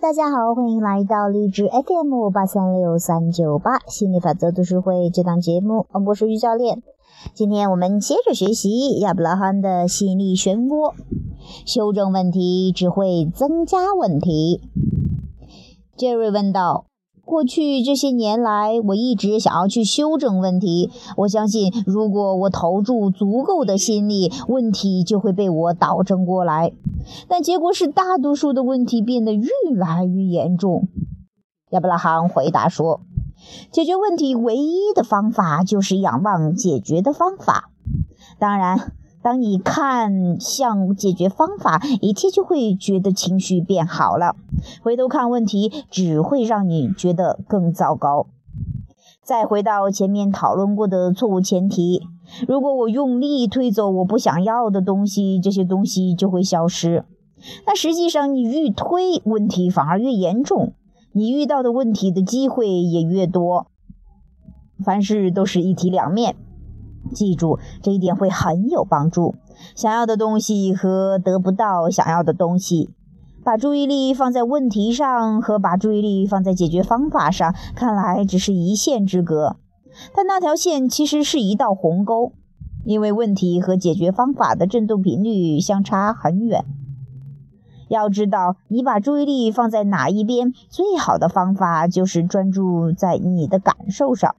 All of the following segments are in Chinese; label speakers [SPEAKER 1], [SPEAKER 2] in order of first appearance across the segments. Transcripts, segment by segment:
[SPEAKER 1] 大家好，欢迎来到励志 FM 八三六三九八心理法则读书会这档节目，我是于教练。今天我们接着学习亚伯拉罕的吸引力漩涡，修正问题只会增加问题。杰瑞问道。过去这些年来，我一直想要去修正问题。我相信，如果我投注足够的心力，问题就会被我导正过来。但结果是，大多数的问题变得越来越严重。亚伯拉罕回答说：“解决问题唯一的方法就是仰望解决的方法。当然。”当你看向解决方法，一切就会觉得情绪变好了。回头看问题，只会让你觉得更糟糕。再回到前面讨论过的错误前提：如果我用力推走我不想要的东西，这些东西就会消失。那实际上，你越推，问题反而越严重，你遇到的问题的机会也越多。凡事都是一体两面。记住这一点会很有帮助。想要的东西和得不到想要的东西，把注意力放在问题上和把注意力放在解决方法上，看来只是一线之隔。但那条线其实是一道鸿沟，因为问题和解决方法的振动频率相差很远。要知道，你把注意力放在哪一边，最好的方法就是专注在你的感受上。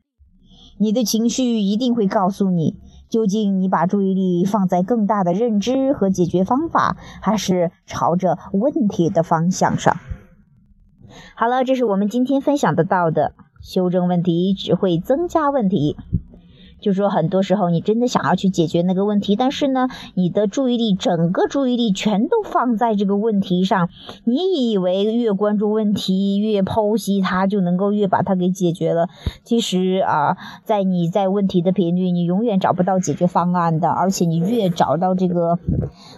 [SPEAKER 1] 你的情绪一定会告诉你，究竟你把注意力放在更大的认知和解决方法，还是朝着问题的方向上。好了，这是我们今天分享的到的，修正问题只会增加问题。就说很多时候你真的想要去解决那个问题，但是呢，你的注意力整个注意力全都放在这个问题上，你以为越关注问题越剖析它就能够越把它给解决了。其实啊，在你在问题的频率，你永远找不到解决方案的，而且你越找到这个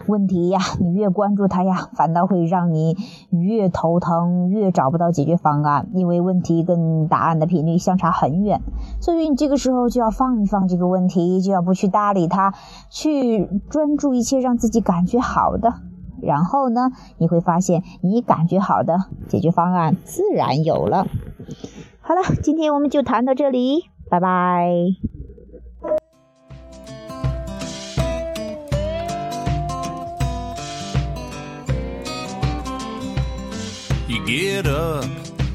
[SPEAKER 1] 问题呀，你越关注它呀，反倒会让你越头疼，越找不到解决方案，因为问题跟答案的频率相差很远，所以你这个时候就要放一放。放这个问题就要不去搭理它，去专注一切让自己感觉好的，然后呢，你会发现你感觉好的解决方案自然有了。好了，今天我们就谈到这里，拜拜。You get up,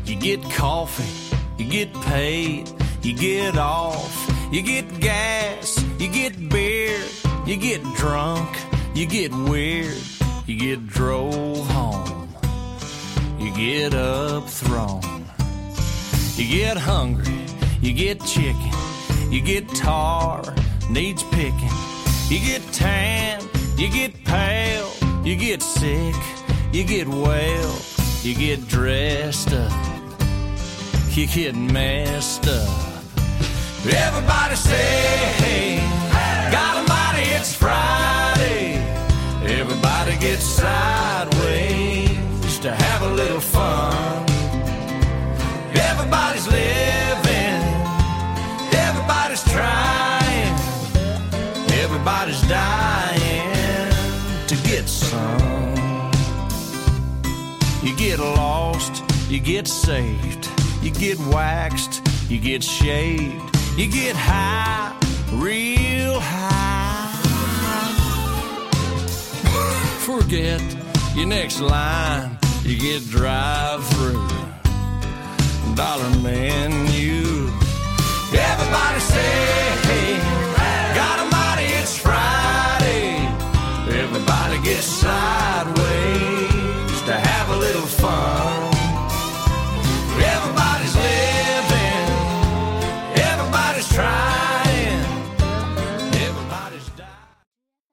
[SPEAKER 1] you get coffee, you get paid, you get off. You get gas, you get beer, you get drunk, you get weird, you get drove home, you get up thrown, you get hungry, you get chicken, you get tar, needs picking, you get tan, you get pale, you get sick, you get well, you get dressed up, you get messed up. Everybody say, hey, God Almighty, it's Friday. Everybody gets sideways to have a little fun. Everybody's living, everybody's trying, everybody's dying to get some. You get lost, you get saved, you get waxed, you get shaved you get high, real high. Forget your next line, you get drive through. Dollar menu. Everybody say,